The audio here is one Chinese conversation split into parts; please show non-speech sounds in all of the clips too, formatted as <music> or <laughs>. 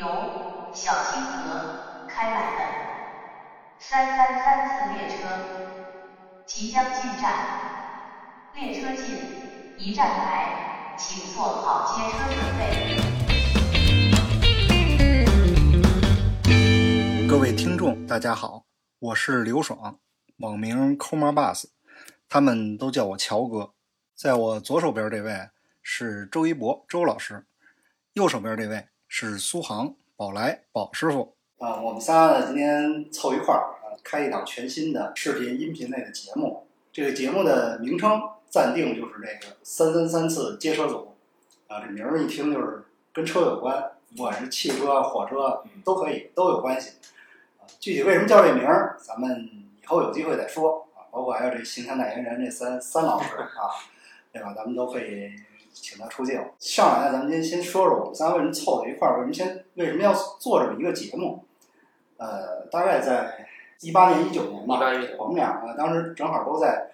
由小清河开来的三三三次列车即将进站，列车进，一站台，请做好接车准备。各位听众，大家好，我是刘爽，网名抠妈 bus，他们都叫我乔哥。在我左手边这位是周一博周老师，右手边这位是苏杭宝来宝师傅。啊，我们仨呢今天凑一块儿啊，开一档全新的视频音频类的节目。这个节目的名称暂定就是这个“三三三次接车组”。啊，这名儿一听就是跟车有关，不管是汽车、火车都可以，都有关系。啊，具体为什么叫这名儿，咱们以后有机会再说啊。包括还有这形象代言人这三三老师啊，对吧？咱们都可以请他出镜。上来呢，咱们先先说说我们仨为什么凑到一块儿，为什么先为什么要做这么一个节目？呃，大概在一八年、一九年吧，我们俩呢当时正好都在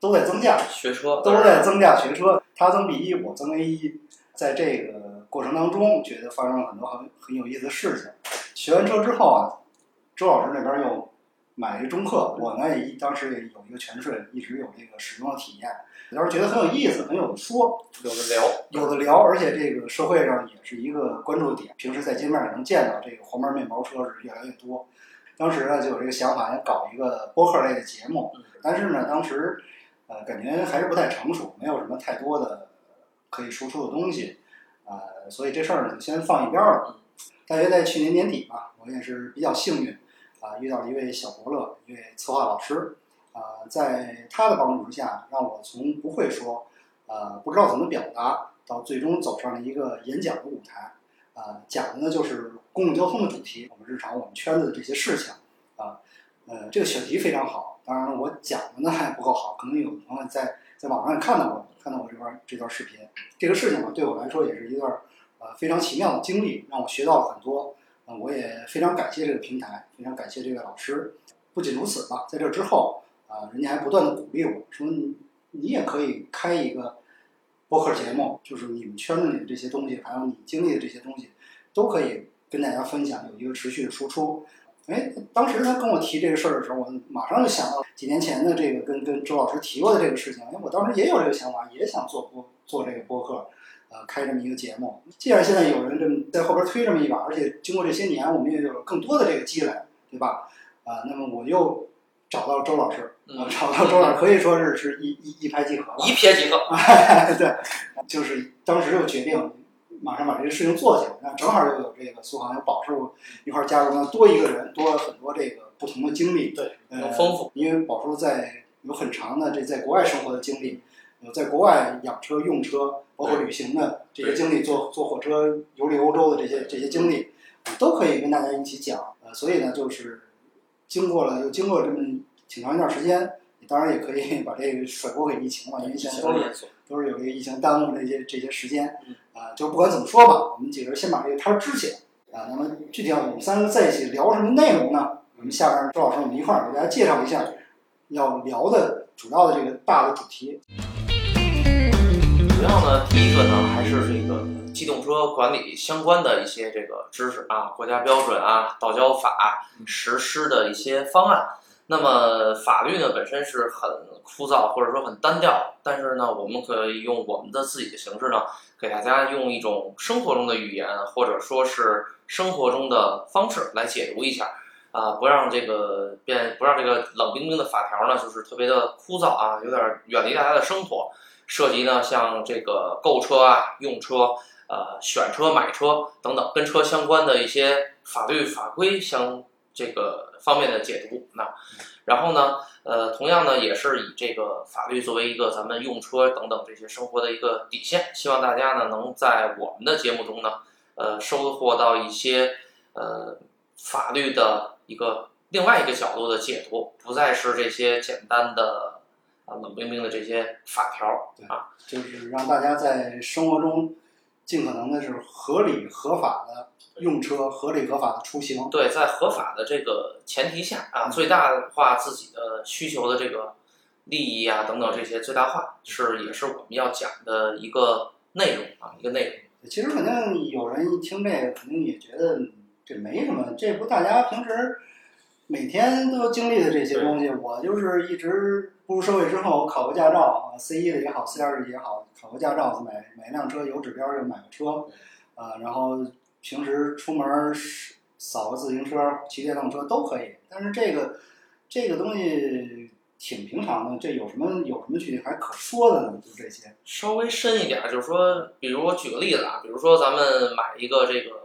都在增驾，学车都在增驾学车，他增 B 一，我增 A 一。在这个过程当中，觉得发生了很多很很有意思的事情。学完车之后啊，周老师那边又买了一中客，我呢也当时也有一个全顺，一直有这个使用的体验。当时觉得很有意思，很有的说，有的聊，有的聊，而且这个社会上也是一个关注点。平时在街面上能见到这个黄牌面包车是越来越多。当时呢就有这个想法，要搞一个播客类的节目，但是呢当时呃感觉还是不太成熟，没有什么太多的可以输出的东西，呃，所以这事儿呢就先放一边儿了。大约在去年年底吧，我也是比较幸运啊、遇到了一位小伯乐，一位策划老师啊、在他的帮助之下，让我从不会说。呃，不知道怎么表达，到最终走上了一个演讲的舞台。啊、讲的呢就是公共交通的主题，我们日常我们圈子的这些事情。啊，呃，这个选题非常好。当然，我讲的呢还不够好，可能有朋友在在网上看到过，看到我这段这段视频。这个事情呢，对我来说也是一段呃非常奇妙的经历，让我学到了很多。啊、我也非常感谢这个平台，非常感谢这位老师。不仅如此吧，在这之后啊、人家还不断的鼓励我说你也可以开一个播客节目，就是你们圈子里的这些东西，还有你经历的这些东西，都可以跟大家分享，有一个持续的输出。哎，当时他跟我提这个事儿的时候，我马上就想到几年前的这个跟跟周老师提过的这个事情。哎，我当时也有这个想法，也想做播做这个播客，呃，开这么一个节目。既然现在有人这么在后边推这么一把，而且经过这些年，我们也有了更多的这个积累，对吧？啊、那么我又找到周老师，嗯找到周老师可以说是是一一一拍即合了。一瞥即合。<laughs> 对，就是当时就决定马上把这个事情做起来。那正好又有这个苏杭有宝叔一块加入，那多一个人，多了很多这个不同的经历。对，呃丰富。因为宝叔在有很长的这在国外生活的经历，有在国外养车、用车，包括旅行的这些经历，坐坐火车游历欧洲的这些这些经历，都可以跟大家一起讲。呃，所以呢，就是经过了又经过这么挺长一段时间，你当然也可以把这个甩锅给疫情嘛，因为现在都是，都是有这个疫情耽误这些这些时间嗯，啊、就不管怎么说吧，我们几个人先把这个摊儿支起来啊。那么具体要我们三个在一起聊什么内容呢？我们下边周老师我们一块儿给大家介绍一下要聊的主要的这个大的主题。主要呢，第一个呢，还是这个机动车管理相关的一些这个知识啊，国家标准啊，道交法实施的一些方案。那么法律呢本身是很枯燥或者说很单调，但是呢，我们可以用我们的自己的形式呢，给大家用一种生活中的语言，或者说是生活中的方式来解读一下。啊，不让这个变，不让这个冷冰冰的法条呢，就是特别的枯燥啊，有点远离大家的生活。涉及呢，像这个购车啊、用车、呃选车、买车等等跟车相关的一些法律法规相这个方面的解读。那然后呢，呃，同样呢，也是以这个法律作为一个咱们用车等等这些生活的一个底线。希望大家呢，能在我们的节目中呢，呃，收获到一些呃法律的一个另外一个角度的解读，不再是这些简单的啊冷冰冰的这些法条啊。就是让大家在生活中尽可能的是合理合法的用车，合理合法的出行。对，在合法的这个前提下啊，最大化自己的需求的这个利益啊等等这些最大化是也是我们要讲的一个内容啊，一个内容。其实肯定有人一听这个，肯定也觉得这没什么，这不大家平时每天都经历的这些东西。我就是一直步入社会之后，考个驾照啊，C 一的也好，C 二的也好，考个驾照，买买辆车，有指标就买个车，啊，然后平时出门扫个自行车、骑电动车都可以。但是这个这个东西挺平常的，这有什么有什么去还可说的呢？就这些。稍微深一点，就是说，比如我举个例子啊，比如说咱们买一个这个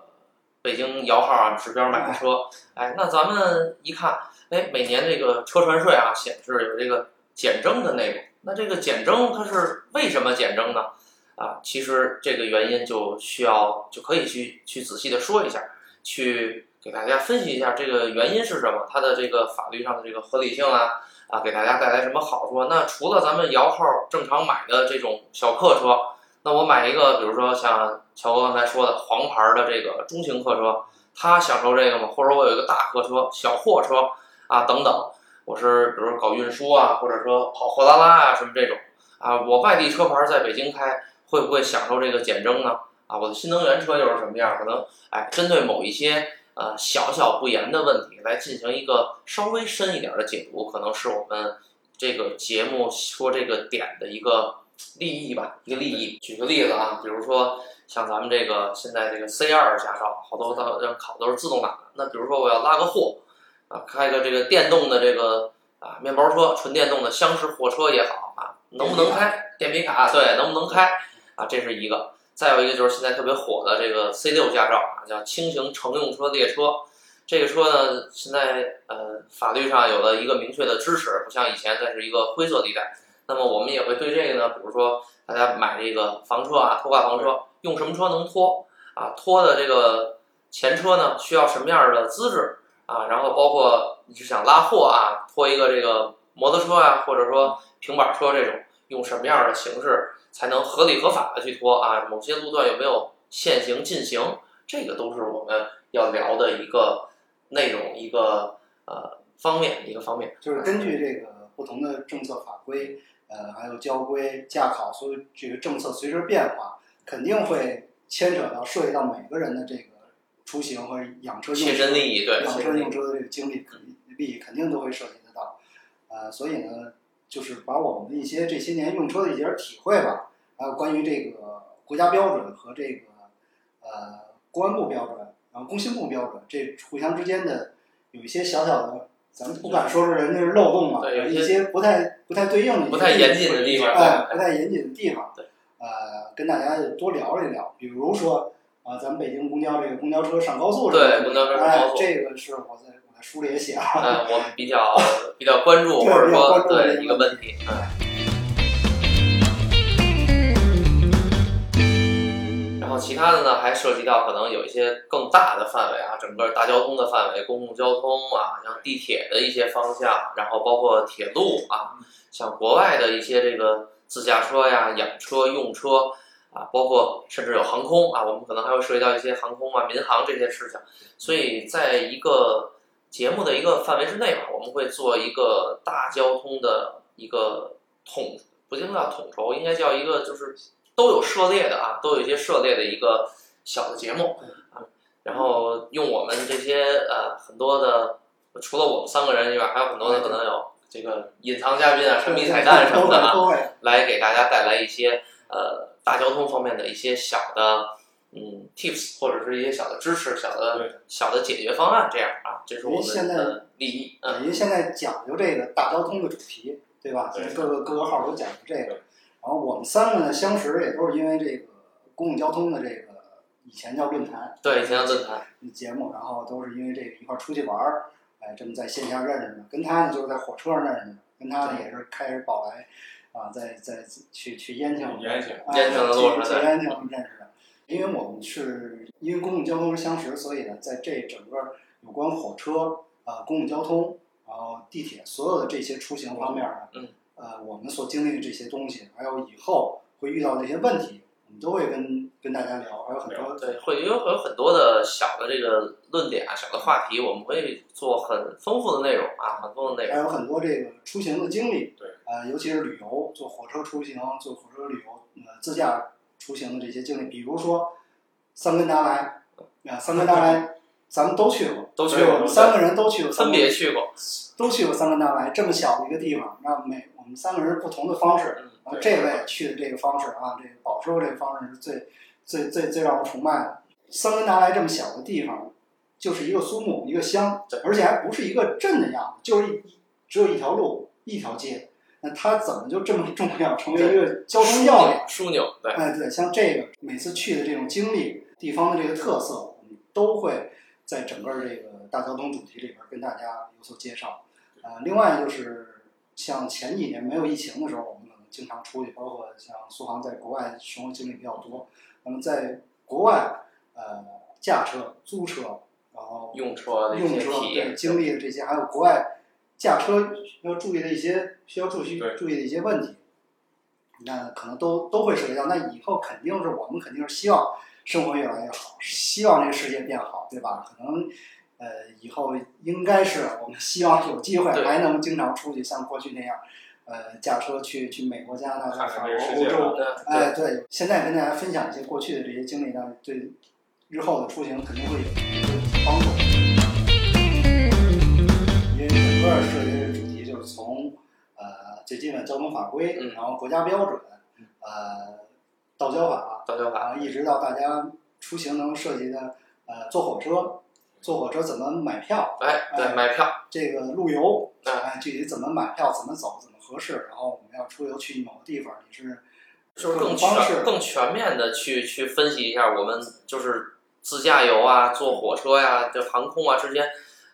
北京摇号啊指标买个车，哎，那咱们一看，哎，每年这个车船税啊显示有这个减征的内容，那这个减征它是为什么减征呢？啊，其实这个原因就需要就可以去去仔细的说一下，去给大家分析一下这个原因是什么，它的这个法律上的这个合理性啊。啊，给大家带来什么好处？那除了咱们摇号正常买的这种小客车，那我买一个，比如说像乔哥刚才说的黄牌的这个中型客车，他享受这个吗？或者我有一个大客车、小货车啊等等，我是比如搞运输啊，或者说跑货拉拉啊什么这种啊，我外地车牌在北京开，会不会享受这个减征呢？啊，我的新能源车又是什么样？可能哎，针对某一些。呃，小小不言的问题来进行一个稍微深一点的解读，可能是我们这个节目说这个点的一个利益吧，一个利益。举个例子啊，比如说像咱们这个现在这个 C 二驾照，好多都要考都是自动挡的。那比如说我要拉个货，啊，开个这个电动的这个啊面包车，纯电动的厢式货车也好啊，能不能开电皮卡？对，能不能开啊？这是一个。再有一个就是现在特别火的这个 C 六驾照啊，叫轻型乘用车列车。这个车呢，现在呃法律上有了一个明确的支持，不像以前再是一个灰色地带。那么我们也会对这个呢，比如说大家买这个房车啊，拖挂房车，用什么车能拖啊？拖的这个前车呢，需要什么样的资质啊？然后包括你是想拉货啊，拖一个这个摩托车啊，或者说平板车这种，用什么样的形式？才能合理合法的去拖啊，某些路段有没有限行禁行，这个都是我们要聊的一个内容，一个呃方面，一个方面。就是根据这个不同的政策法规，呃，还有交规、驾考，所有这个政策随之变化，肯定会牵扯到涉及到每个人的这个出行和养车用切身利益，对，养车用车的这个经历利益肯定都会涉及得到，呃，所以呢。就是把我们的一些这些年用车的一些体会吧，还有关于这个国家标准和这个呃公安部标准，然后工信部标准，这互相之间的有一些小小的，咱们不敢说是人家是漏洞嘛，有一些不太不太对应的，不太严谨的地方，哎，不太严谨的地方，对，呃，跟大家多聊一聊，比如说啊，咱们北京公交这个公交车上高速，对，公交车上高速，这个是我在我。书里也写了，嗯，我们比较比较关注，或者说对一个问题，嗯。其他的呢，还涉及到可能有一些更大的范围啊，整个大交通的范围，公共交通啊，像地铁的一些方向，然后包括铁路啊，像国外的一些这个自驾车呀、养车、用车啊，包括甚至有航空啊，我们可能还会涉及到一些航空啊、民航这些事情，所以在一个。节目的一个范围之内吧，我们会做一个大交通的一个统，不一定叫统筹，应该叫一个就是都有涉猎的啊，都有一些涉猎的一个小的节目啊。然后用我们这些呃很多的，除了我们三个人以外，还有很多的可能有这个隐藏嘉宾啊、神秘彩蛋什么的啊，来给大家带来一些呃大交通方面的一些小的。嗯，tips 或者是一些小的知识、小的小的解决方案，这样啊，这是我们的利益。嗯，因为现在讲究这个大交通的主题，对吧？各个各个号都讲究这个。然后我们三个呢相识也都是因为这个公共交通的这个以前叫论坛，对，以前叫论坛节目，然后都是因为这个一块出去玩儿，哎，这么在线下认识的。跟他呢就是在火车上认识的，跟他呢也是开着宝来啊，在在去去燕京，燕京，燕京的路上，在燕京认识的。因为我们是因为公共交通相识，所以呢，在这整个有关火车啊、公共交通，然后地铁所有的这些出行方面呢，嗯，呃，我们所经历的这些东西，还有以后会遇到的一些问题，我们都会跟跟大家聊，还有很多对，会有有很多的小的这个论点啊、小的话题，我们会做很丰富的内容啊，很丰富的内容，还有很多这个出行的经历，对，呃，尤其是旅游，坐火车出行，坐火车旅游，呃，自驾。出行的这些经历，比如说，桑根达莱啊，桑根达莱，咱们都去过，都去过我们三个人都去过，分别去过，都去过三根达莱，这么小的一个地方，那每我们三个人不同的方式，嗯，然后这位去的这个方式啊，这个宝师傅这个方式是最最最最让我崇拜的。桑根达莱这么小的地方，就是一个苏木，一个乡，而且还不是一个镇的样子，就是一只有一条路，一条街。那它怎么就这么重要，<laughs> 成为一个交通要点？枢纽，对，哎，对，像这个每次去的这种经历，地方的这个特色，我们都会在整个这个大交通主题里边跟大家有所介绍。呃，另外就是像前几年没有疫情的时候，我们可能经常出去，包括像苏杭在国外生活经历比较多。那么在国外，呃，驾车、租车，然后用车用车对，经历的这些，还有国外驾车要注意的一些需要注意注意的一些问题，那可能都都会涉及到。那以后肯定是我们肯定是希望生活越来越好，希望这个世界变好，对吧？可能呃以后应该是我们希望有机会还能经常出去，像过去那样，呃，驾车去去美国、加拿大、看法国、欧洲，对哎，对，现在跟大家分享一些过去的这些经历呢，对日后的出行肯定会有有帮助。因为整个设计的主题就是从呃最基本交通法规，嗯然后国家标准，呃道交法，道交法，一直到大家出行能涉及的呃坐火车，坐火车怎么买票，哎，对，哎买票，这个路由，哎哎，具体怎么买票，怎么走，怎么合适，然后我们要出游去某个地方，你是就是更全、更全面的去去分析一下我们就是自驾游啊、坐火车呀、这航空啊之间，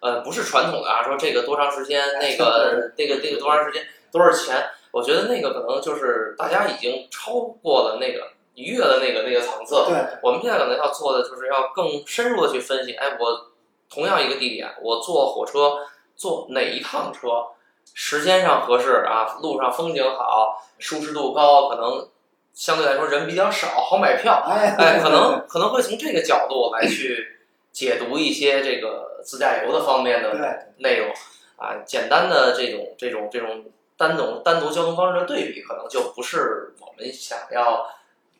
呃，不是传统的啊，说这个多长时间，那个 <laughs> 那个那个多长时间，多少钱？我觉得那个可能就是大家已经超过了那个逾越了那个那个层次。对我们现在可能要做的就是要更深入的去分析，哎，我同样一个地点，我坐火车坐哪一趟车，时间上合适啊，路上风景好，舒适度高，可能相对来说人比较少，好买票，哎哎，<laughs> 可能可能会从这个角度来去解读一些这个自驾游的方面的内容啊，简单的这种这种这种单独单独交通方式的对比，可能就不是我们想要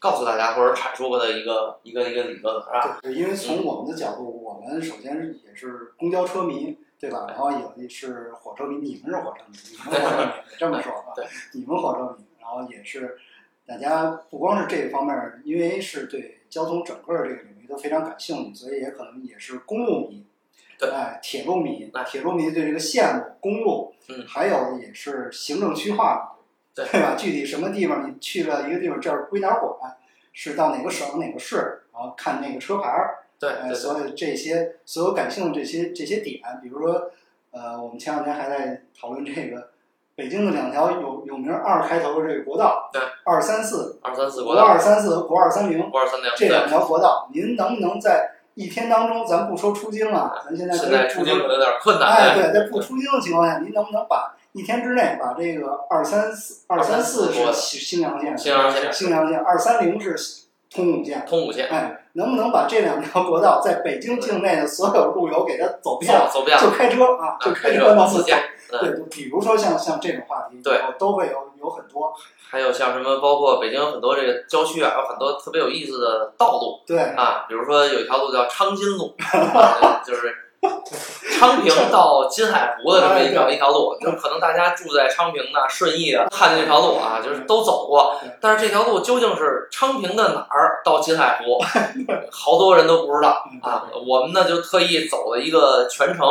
告诉大家或者阐述过的一个一个一个理论，是吧？对，因为从我们的角度，我们首先是也是公交车迷，对吧？然后也是火车迷，你们是火车迷，你们火车迷，<laughs> 这么说啊对，<laughs> 你们火车迷，然后也是大家不光是这一方面，因为是对交通整个这个领域都非常感兴趣，所以也可能也是公路迷。对哎，铁路迷哎，铁路迷对这个线路、公路，嗯还有也是行政区划迷，对。对吧？具体什么地方你去了一个地方，这儿归哪儿管，是到哪个省哪个市，然后看那个车牌儿，呃，对所有这些所有感兴趣的这些这些点，比如说，呃，我们前两天还在讨论这个北京的两条有有名二开头的这个国道，对，二三四，二三四国国道，二三四和国二三零国二三零，这两，条国道，您能不能在一天当中，咱不说出京啊，咱现在现在出京有点困难，哎，对，在不出京的情况下，您能不能把一天之内把这个二三四二三四是新新阳线，新阳线新阳线，二三零是通武线。通武线，哎，能不能把这两条国道在北京境内的所有路由给它走遍走？遍，就开车啊，就开车能走。自驾，嗯对，就比如说像像这种话题，对都会有有很多。还有像什么，包括北京有很多这个郊区啊，有很多特别有意思的道路对，啊，比如说有一条路叫昌金路，<laughs> 啊就是 <laughs> 昌平到金海湖的这么一条一条路，就可能大家住在昌平的、顺义的，看见这条路啊，就是都走过，但是这条路究竟是昌平的哪儿到金海湖，<laughs> 好多人都不知道嗯啊。我们呢就特意走了一个全程。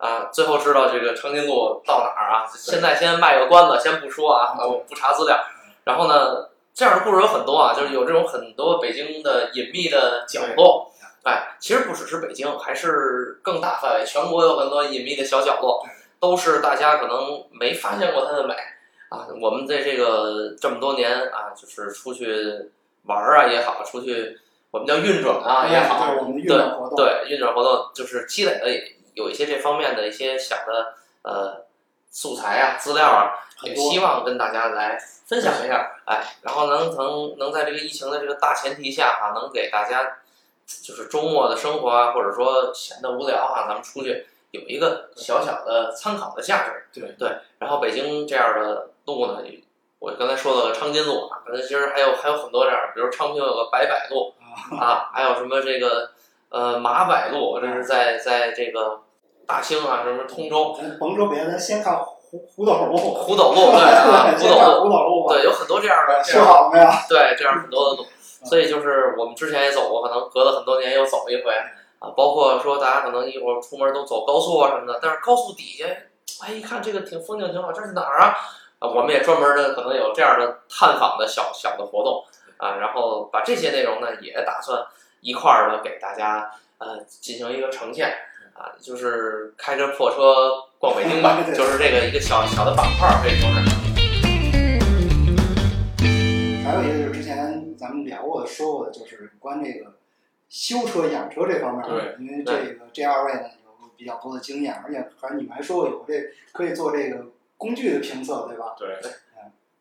啊，最后知道这个长津路到哪儿啊？现在先卖个关子，先不说啊，嗯我不查资料。然后呢，这样的故事有很多啊，就是有这种很多北京的隐秘的角落。哎，其实不只是北京，还是更大范围，全国有很多隐秘的小角落，都是大家可能没发现过它的美啊。我们在这个这么多年啊，就是出去玩儿啊也好，出去我们叫运转啊也好，对对，运转活动就是积累了有一些这方面的一些小的呃素材啊、资料啊，也希望跟大家来分享一下，哎，然后能能能在这个疫情的这个大前提下哈、能给大家就是周末的生活啊，或者说闲得无聊啊，咱们出去有一个小小的参考的价值。对对，然后北京这样的路呢，我刚才说了昌金路啊，可能其实还有还有很多这样，比如昌平有个白柏路啊，还有什么这个呃马百路，这是在在这个大兴啊，什么通州咱甭说别的，咱先看胡胡斗路，胡斗路，对啊，<laughs> 胡斗路，胡斗路。对，有很多这样的这修好了没有？对这样很多的路，所以就是我们之前也走过，可能隔了很多年又走一回啊，包括说大家可能一会儿出门都走高速啊什么的，但是高速底下，哎，一看这个挺风景挺好，这是哪儿啊？啊，我们也专门的可能有这样的探访的小小的活动啊，然后把这些内容呢也打算一块儿的给大家呃进行一个呈现啊，就是开着破车逛北京吧，<laughs> 就是这个一个小小的板块儿可以说是。咱们聊过的、说过的，就是有关这个修车、养车这方面的。因为这个这二位呢有比较多的经验，而且还你们还说过有这可以做这个工具的评测，对吧？对，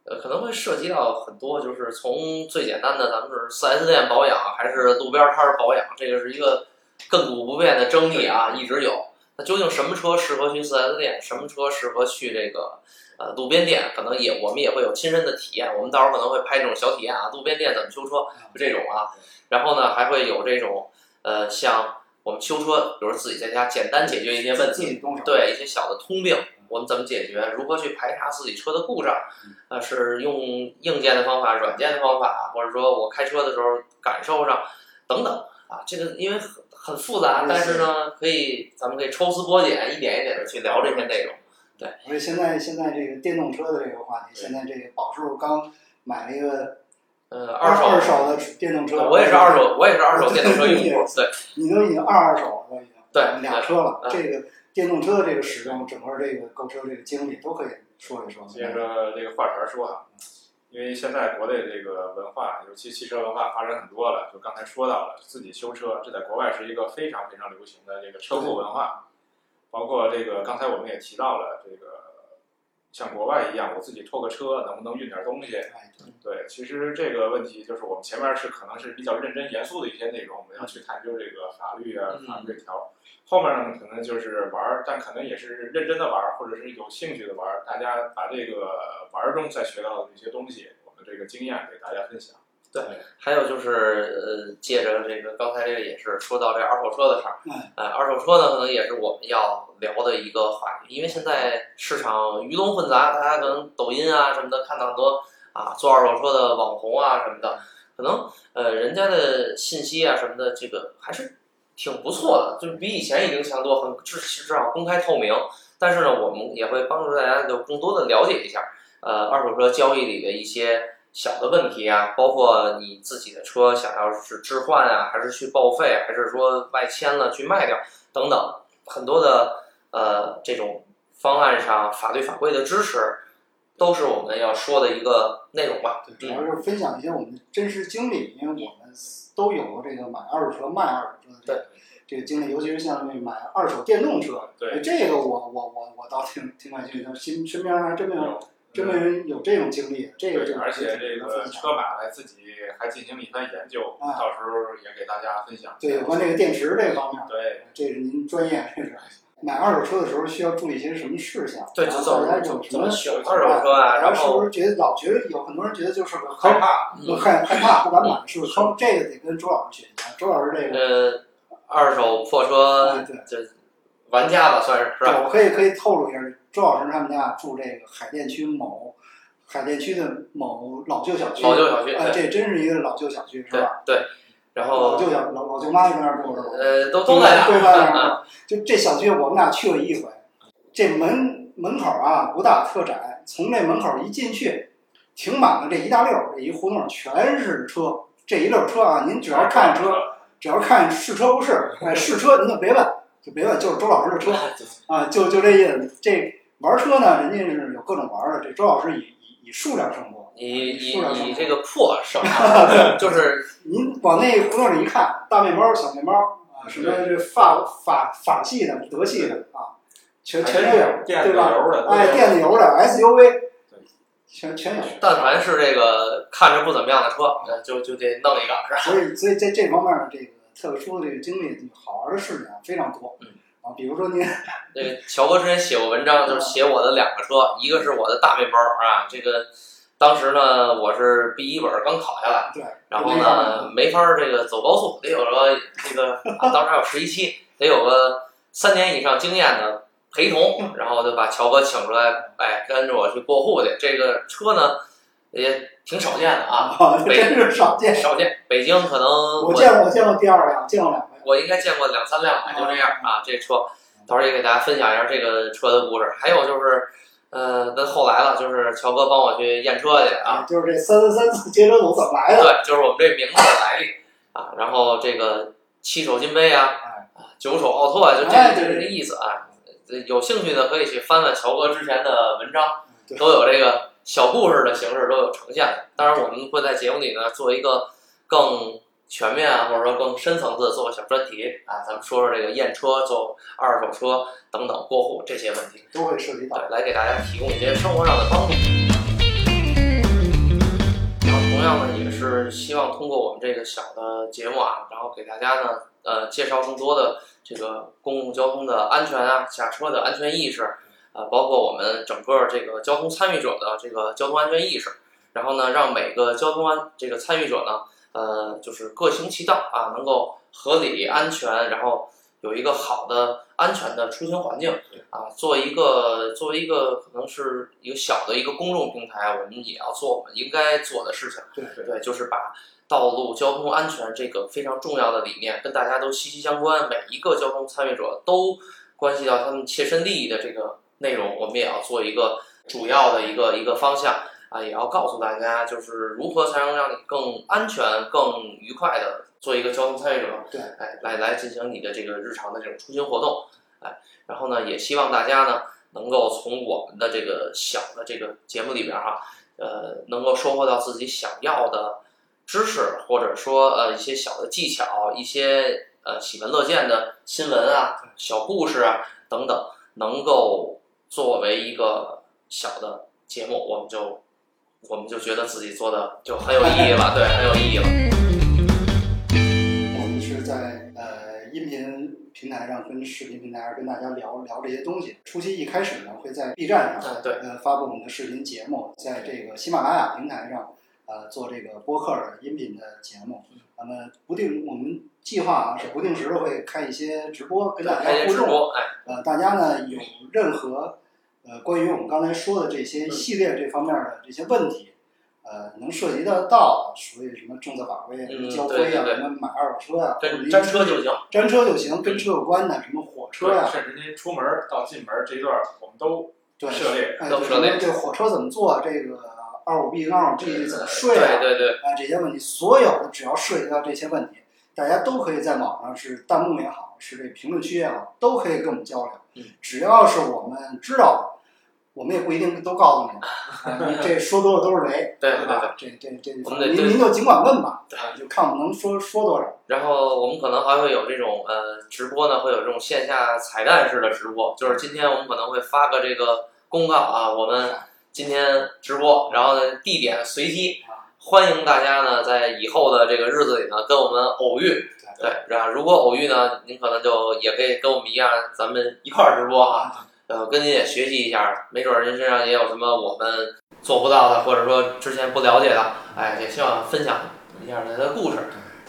呃，可能会涉及到很多，就是从最简单的，咱们是 4S 店保养，还是路边摊儿保养，这个是一个亘古不变的争议啊，一直有。那究竟什么车适合去 4S 店，什么车适合去这个呃路边店？可能也我们也会有亲身的体验，我们到时候可能会拍这种小体验啊，路边店怎么修车，就这种啊。然后呢，还会有这种呃，像我们修车，比如自己在家简单解决一些问题。对一些小的通病，我们怎么解决？如何去排查自己车的故障？呃，是用硬件的方法、软件的方法，或者说我开车的时候感受上等等啊，这个因为很很复杂，但是呢，可以咱们可以抽丝剥茧，一点一点的去聊这些内容。对而且现在现在这个电动车的这个话题，现在这个宝叔刚买了一个呃，二手，二手的电动车，我也是二手，我也是二手电动车用户，对你都已经二二手了，都已经对俩车了。嗯这个电动车的这个使用，整个这个购车这个经历都可以说一说。接着这个话茬儿说哈，因为现在国内这个文化，尤其汽车文化发展很多了，就刚才说到了自己修车，这在国外是一个非常非常流行的这个车库文化，包括这个刚才我们也提到了这个。像国外一样，我自己拖个车能不能运点东西？哎，对，其实这个问题就是我们前面是可能是比较认真严肃的一些内容，我们要去探究这个法律啊、嗯法律这条。后面呢，可能就是玩儿，但可能也是认真的玩儿，或者是有兴趣的玩儿。大家把这个玩儿中再学到的一些东西，我们这个经验给大家分享。还有就是呃，借着这个刚才这个也是说到这二手车的事儿。嗯，呃，二手车呢可能也是我们要聊的一个话题，因为现在市场鱼龙混杂，大家可能抖音啊什么的看到很多啊做二手车的网红啊什么的，可能呃人家的信息啊什么的这个还是挺不错的，就是比以前已经强多，很至至少公开透明。但是呢，我们也会帮助大家就更多的了解一下，呃，二手车交易里的一些小的问题啊，包括你自己的车想要是置换啊，还是去报废，还是说外迁了去卖掉等等，很多的呃这种方案上法律法规的支持，都是我们要说的一个内容吧。对，主要是分享一些我们的真实经历，因为我们都有过这个买二手车、卖二手车的这个这个经历，尤其是像那买二手电动车，对，这个我我我我倒挺挺感兴趣的，身身边还真没有有真没人有这种经历，这个而且这个车买来自己还进行了一番研究，啊到时候也给大家分享。对有关这个电池这方面，对，这是您专业，这是买二手车的时候需要注意一些什么事项？对，就怎么怎么选二手车啊，然然后是不是觉得老觉得有很多人觉得就是个，害怕，嗯害害怕不敢买，是不是坑？这个得跟周老师学习啊。周老师这个，呃二手破车玩家吧，算是是吧？对我可以可以透露一下，周老师他们家住这个海淀区某海淀区的某老旧小区，老旧小区，哎，这真是一个老旧小区，是吧？对，然后老舅小老老舅妈在那儿住是吧？呃都都在那对吧？儿，那就这小区，我们俩去过一回，这门门口啊不大，特窄，从这门口一进去，停满了这一大溜儿，这一胡同全是车，这一溜车啊，您只要看车，只要看是车不是，哎是车您就别问，就别问，就是周老师的车啊，就就这意思。这玩车呢，人家是有各种玩的，这周老师以以以数量胜过，以以数量胜负以这个破胜啊，<laughs> 就是您往那胡同里一看，大面包、小面包啊，什么这法法法系的、德系的啊，全全都有，电对吧？子油的，哎，电子油的 SUV，全全有。但凡是这个看着不怎么样的车，呃就就得弄一个，是吧？所以，所以在这方面的这个特殊的这个经历，好玩的事情啊非常多。嗯啊，比如说您 <laughs> 这个乔哥之前写过文章，就是写我的两个车，一个是我的大面包啊，这个当时呢，我是 B 一本儿刚考下来，对，然后呢，没法儿这个走高速，得有个这个，啊当时还有实习期，得有个三年以上经验的陪同，<laughs> 然后就把乔哥请出来，哎，跟着我去过户去。这个车呢，也挺少见的啊，真是少见。少见。北京可能我见过，我见过第二辆，见过两回。我应该见过两三辆吧，就这样啊。这车，到时候也给大家分享一下这个车的故事。还有就是，呃，那后来了，就是乔哥帮我去验车去啊。就是这三三三次接车组怎么来的？对，就是我们这名字的来历啊。然后这个七手金杯啊，九手奥拓啊，就这就这个意思啊。呃有兴趣的可以去翻翻乔哥之前的文章，都有这个小故事的形式都有呈现的。当然，我们会在节目里呢做一个更全面啊，或者说更深层次的做个小专题啊，咱们说说这个验车、做二手车等等过户这些问题，都会涉及到。对，来给大家提供一些生活上的帮助。然后同样呢，也是希望通过我们这个小的节目啊，然后给大家呢，呃，介绍更多的这个公共交通的安全啊，下车的安全意识，啊，包括我们整个这个交通参与者的这个交通安全意识，然后呢，让每个交通安这个参与者呢，呃，就是各行其道啊，能够合理安全，然后有一个好的安全的出行环境啊，作为一个作为一个可能是一个小的一个公众平台，我们也要做我们应该做的事情。对对对，就是把道路交通安全这个非常重要的理念跟大家都息息相关，每一个交通参与者都关系到他们切身利益的这个内容，我们也要做一个主要的一个一个方向啊，也要告诉大家，就是如何才能让你更安全、更愉快的做一个交通参与者。对，哎，来来进行你的这个日常的这种出行活动，哎，然后呢，也希望大家呢能够从我们的这个小的这个节目里边哈、呃，能够收获到自己想要的知识，或者说呃一些小的技巧，一些呃喜闻乐见的新闻啊、小故事啊等等，能够作为一个小的节目，我们就我们就觉得自己做的就很有意义了，<laughs> 对，很有意义了。我们是在呃音频平台上跟视频平台上跟大家聊聊这些东西。初期一开始呢，会在 B 站上嗯，对，呃发布我们的视频节目，在这个喜马拉雅平台上呃做这个播客的音频的节目。那么不定我们计划啊是不定时的会开一些直播跟大家互动。些直播，哎，呃，大家呢有任何呃关于我们刚才说的这些嗯系列这方面的这些问题，呃，能涉及得到所谓什么政策法规啊、什么嗯交规啊、什么买二手车啊，或者跟一沾车就行。粘车就行，跟车有关的什么火车呀、甚至您出门到进门这一段，我们都对，涉猎。哎，都涉猎这个火车怎么坐，这个二五 B 跟二五 G 怎么睡对啊？对对，啊，这些问题，所有的只要涉及到这些问题，大家都可以在网上是弹幕也好，是这评论区也好，都可以跟我们交流。嗯只要是我们知道的，我们也不一定都告诉你，<laughs> 啊，你这说多了都是雷，对对对吧？这这这，我们得您您就尽管问吧，就看我们能说说多少。然后我们可能还会有这种呃直播呢，会有这种线下彩蛋式的直播，就是今天我们可能会发个这个公告啊，我们今天直播，然后呢地点随机，欢迎大家呢在以后的这个日子里呢跟我们偶遇。对，然后如果偶遇呢，您可能就也可以跟我们一样，咱们一块儿直播啊，呃，跟您也学习一下，没准儿您身上也有什么我们做不到的，或者说之前不了解的，哎，也希望分享一下他的故事，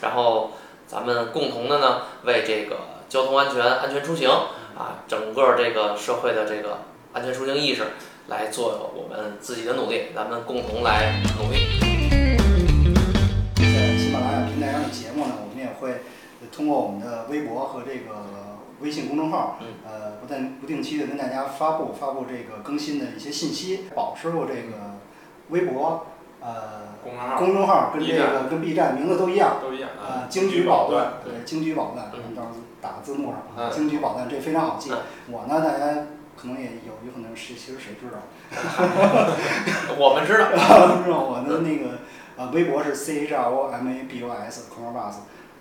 然后咱们共同的呢，为这个交通安全、安全出行啊，整个这个社会的这个安全出行意识来做我们自己的努力，咱们共同来努力。在喜马拉雅平台上的节目呢，我们也会通过我们的微博和这个微信公众号，嗯呃，不但不定期的跟大家发布发布这个更新的一些信息。宝师傅这个微博，呃，公众号跟这个跟 B 站名字都一样，都一样啊，啊。京剧宝钻，对对，京剧宝钻，嗯我们到时候打字幕上啊，嗯京剧宝钻这非常好记嗯。我呢，大家可能也有有可能是其实谁知道，<laughs> 我们知道，<laughs> 知道我的那个呃微博是 C H R O M A B U S 空 bus。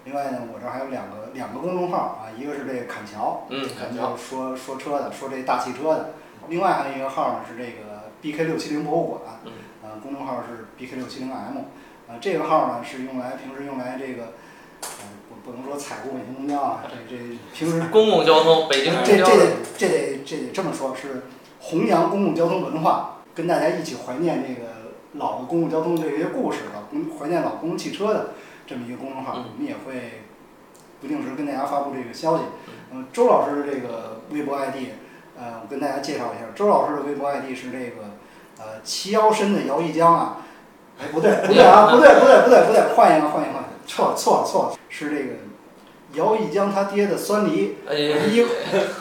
另外呢，我这儿还有两个两个公众号啊，一个是这个砍桥，嗯，咱们感觉就说说车的，说这大汽车的。另外还有一个号呢是这个 BK 六七零博物馆，嗯呃，公众号是 BK 六七零 M，呃，这个号呢是用来平时用来这个，呃，不不能说采购北京公交啊，这这平时 <laughs> 公共交通，北京公交这这得这得这得这么说，是弘扬公共交通文化，跟大家一起怀念这个老的公共交通这些故事，老公怀念老公共汽车的这么一个公众号，嗯我们也会不定时跟大家发布这个消息。嗯，周老师的这个微博 ID，呃，我跟大家介绍一下，周老师的微博 ID 是这个呃齐腰深的姚一江啊，哎不对不对啊不对不对不对不对，换一个换一个换一个，错了错了错了，是这个姚一江他爹的酸梨，哎，一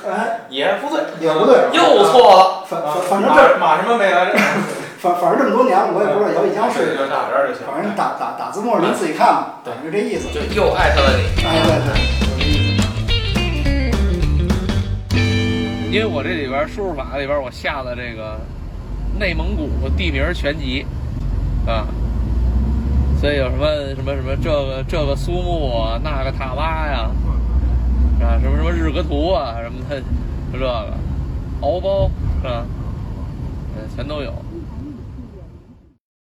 哎也不对，也不对，又错了。反反反正这马马什么没来着？<laughs> 反反正这么多年我也不知道姚一江是对，就打这儿就行。反正打打打字幕您自己看吧，对就这意思。就又艾特了你。哎，对对，就这意思。因为我这里边输入法里边我下了这个内蒙古地名全集啊，所以有什么什么什么这个这个苏木啊，那个塔巴呀，啊什么什么日格图啊什么的，就这个敖包是吧？嗯，全都有。